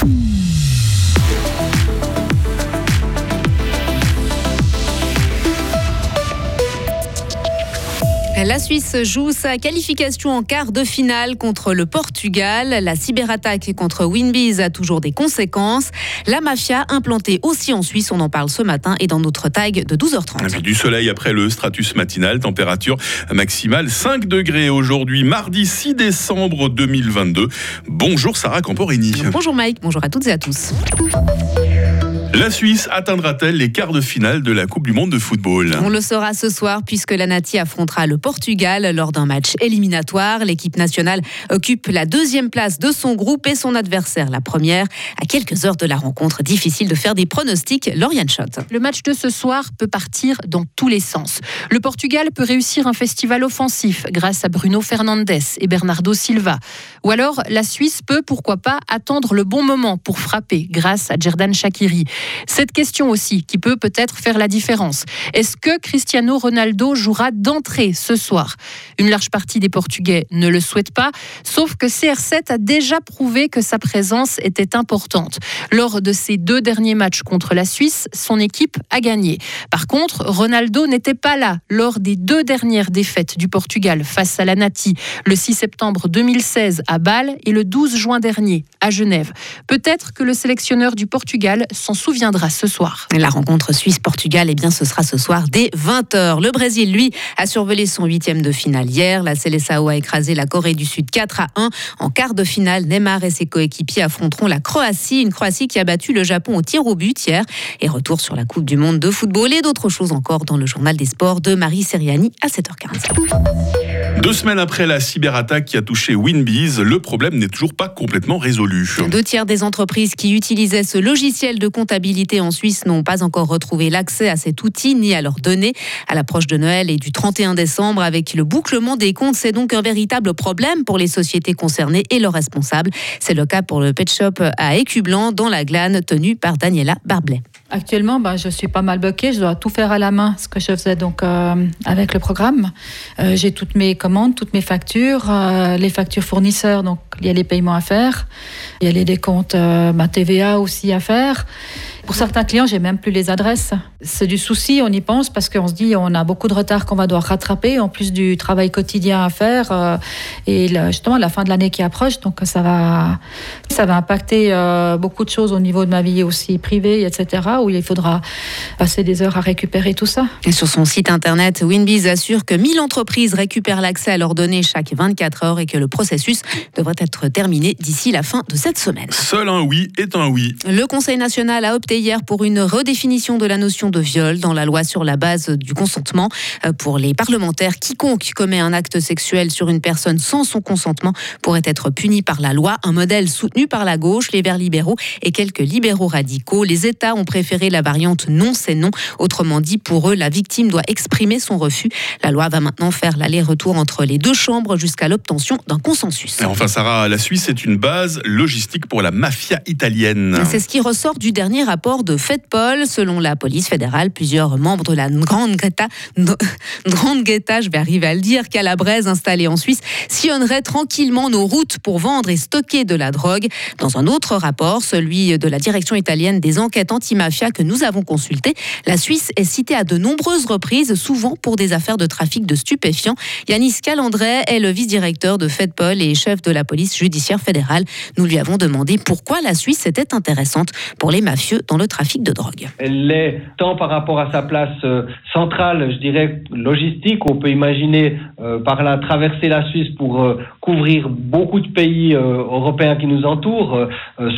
Mm-hmm. La Suisse joue sa qualification en quart de finale contre le Portugal. La cyberattaque contre Winbies a toujours des conséquences. La mafia implantée aussi en Suisse, on en parle ce matin et dans notre tag de 12h30. Du soleil après le stratus matinal, température maximale 5 degrés aujourd'hui, mardi 6 décembre 2022. Bonjour Sarah Camporini. Bonjour Mike, bonjour à toutes et à tous. La Suisse atteindra-t-elle les quarts de finale de la Coupe du Monde de football? On le saura ce soir puisque la Nati affrontera le Portugal lors d'un match éliminatoire. L'équipe nationale occupe la deuxième place de son groupe et son adversaire la première. À quelques heures de la rencontre, difficile de faire des pronostics. Lauriane Schott. Le match de ce soir peut partir dans tous les sens. Le Portugal peut réussir un festival offensif grâce à Bruno Fernandes et Bernardo Silva. Ou alors la Suisse peut, pourquoi pas, attendre le bon moment pour frapper grâce à Jerdan Shakiri. Cette question aussi qui peut peut-être faire la différence. Est-ce que Cristiano Ronaldo jouera d'entrée ce soir? Une large partie des Portugais ne le souhaite pas, sauf que CR7 a déjà prouvé que sa présence était importante. Lors de ses deux derniers matchs contre la Suisse, son équipe a gagné. Par contre, Ronaldo n'était pas là lors des deux dernières défaites du Portugal face à la Nati, le 6 septembre 2016 à Bâle et le 12 juin dernier à Genève. Peut-être que le sélectionneur du Portugal s'en souvient viendra ce soir. La rencontre Suisse-Portugal, eh bien, ce sera ce soir dès 20h. Le Brésil, lui, a survolé son huitième de finale hier. La Seleção a écrasé la Corée du Sud 4 à 1. En quart de finale, Neymar et ses coéquipiers affronteront la Croatie, une Croatie qui a battu le Japon au tir au but hier. Et retour sur la Coupe du Monde de football et d'autres choses encore dans le journal des sports de Marie Seriani à 7h15. Deux semaines après la cyberattaque qui a touché Winbees, le problème n'est toujours pas complètement résolu. Deux tiers des entreprises qui utilisaient ce logiciel de comptabilité en Suisse n'ont pas encore retrouvé l'accès à cet outil ni à leurs données. À l'approche de Noël et du 31 décembre, avec le bouclement des comptes, c'est donc un véritable problème pour les sociétés concernées et leurs responsables. C'est le cas pour le Pet Shop à Écublanc, dans la glane, tenu par Daniela Barblet. Actuellement, bah, je suis pas mal bloquée. Je dois tout faire à la main, ce que je faisais donc euh, avec le programme. Euh, j'ai toutes mes commandes, toutes mes factures, euh, les factures fournisseurs. Donc, il y a les paiements à faire. Il y a les décomptes, ma TVA aussi à faire. Pour certains clients, j'ai même plus les adresses. C'est du souci, on y pense parce qu'on se dit on a beaucoup de retard qu'on va devoir rattraper, en plus du travail quotidien à faire euh, et justement la fin de l'année qui approche. Donc ça va, ça va impacter euh, beaucoup de choses au niveau de ma vie aussi privée, etc. Où il faudra passer des heures à récupérer tout ça. Et sur son site internet, Winbiz assure que 1000 entreprises récupèrent l'accès à leurs données chaque 24 heures et que le processus devrait être terminé d'ici la fin de cette semaine. Seul un oui est un oui. Le Conseil national a opté hier pour une redéfinition de la notion de viol dans la loi sur la base du consentement. Euh, pour les parlementaires, quiconque commet un acte sexuel sur une personne sans son consentement pourrait être puni par la loi, un modèle soutenu par la gauche, les Verts libéraux et quelques libéraux radicaux. Les États ont préféré la variante non c'est non. Autrement dit, pour eux, la victime doit exprimer son refus. La loi va maintenant faire l'aller-retour entre les deux chambres jusqu'à l'obtention d'un consensus. Et enfin, Sarah, la Suisse est une base logistique pour la mafia italienne. C'est ce qui ressort du dernier rapport de FedPol. Selon la police fédérale, plusieurs membres de la Grande Greta, Grande je vais arriver à le dire, calabraise installée en Suisse, sillonneraient tranquillement nos routes pour vendre et stocker de la drogue. Dans un autre rapport, celui de la direction italienne des enquêtes anti-mafia que nous avons consulté, la Suisse est citée à de nombreuses reprises, souvent pour des affaires de trafic de stupéfiants. Yanis Calandret est le vice-directeur de FedPol et chef de la police judiciaire fédérale. Nous lui avons demandé pourquoi la Suisse était intéressante pour les mafieux dans le trafic de drogue. Elle l'est tant par rapport à sa place euh, centrale, je dirais, logistique. On peut imaginer euh, par là traverser la Suisse pour euh, couvrir beaucoup de pays européens qui nous entourent,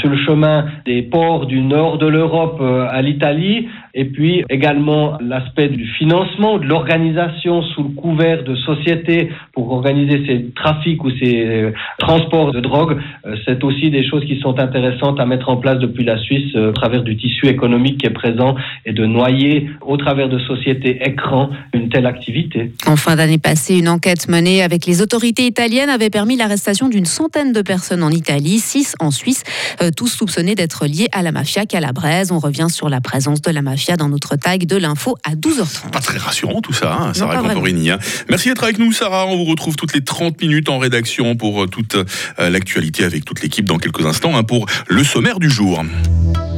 sur le chemin des ports du nord de l'Europe à l'Italie, et puis également l'aspect du financement, de l'organisation sous le couvert de sociétés pour organiser ces trafics ou ces transports de drogue. C'est aussi des choses qui sont intéressantes à mettre en place depuis la Suisse à travers du tissu économique qui est présent et de noyer au travers de sociétés écrans une telle activité. En fin d'année passée, une enquête menée avec les autorités italiennes avait permis l'arrestation d'une centaine de personnes en Italie, six en Suisse, euh, tous soupçonnés d'être liés à la mafia calabraise. On revient sur la présence de la mafia dans notre tag de l'info à 12h30. Pas très rassurant tout ça, hein, Sarah. Camporini, hein. Merci d'être avec nous, Sarah. On vous retrouve toutes les 30 minutes en rédaction pour euh, toute euh, l'actualité avec toute l'équipe dans quelques instants hein, pour le sommaire du jour.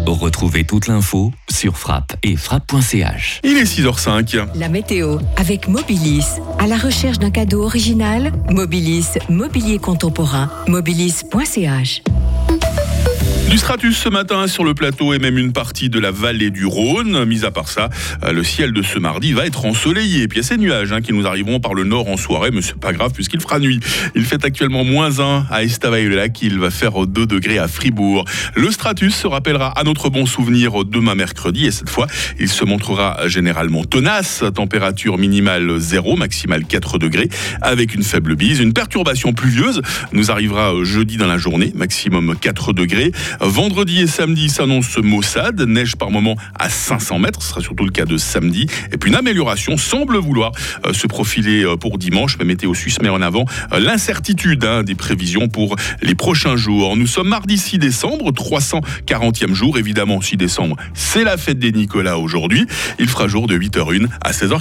Retrouvez toute l'info sur frappe et frappe.ch. Il est 6h05. La météo avec Mobilis. À la recherche d'un cadeau original, Mobilis, mobilier contemporain, mobilis.ch. Du stratus ce matin sur le plateau et même une partie de la vallée du Rhône. Mis à part ça, euh, le ciel de ce mardi va être ensoleillé. Puis il y a ces nuages hein, qui nous arriveront par le nord en soirée, mais c'est pas grave puisqu'il fera nuit. Il fait actuellement moins 1 à Estavayer-le-Lac, il va faire 2 degrés à Fribourg. Le stratus se rappellera à notre bon souvenir demain mercredi et cette fois, il se montrera généralement tenace. Température minimale 0, maximale 4 degrés avec une faible bise. Une perturbation pluvieuse nous arrivera jeudi dans la journée, maximum 4 degrés. Vendredi et samedi s'annonce maussade, neige par moment à 500 mètres, ce sera surtout le cas de samedi. Et puis une amélioration semble vouloir euh, se profiler euh, pour dimanche, mais Météo Suisse met en avant euh, l'incertitude hein, des prévisions pour les prochains jours. Nous sommes mardi 6 décembre, 340e jour, évidemment 6 décembre, c'est la fête des Nicolas aujourd'hui. Il fera jour de 8h01 à 16h40.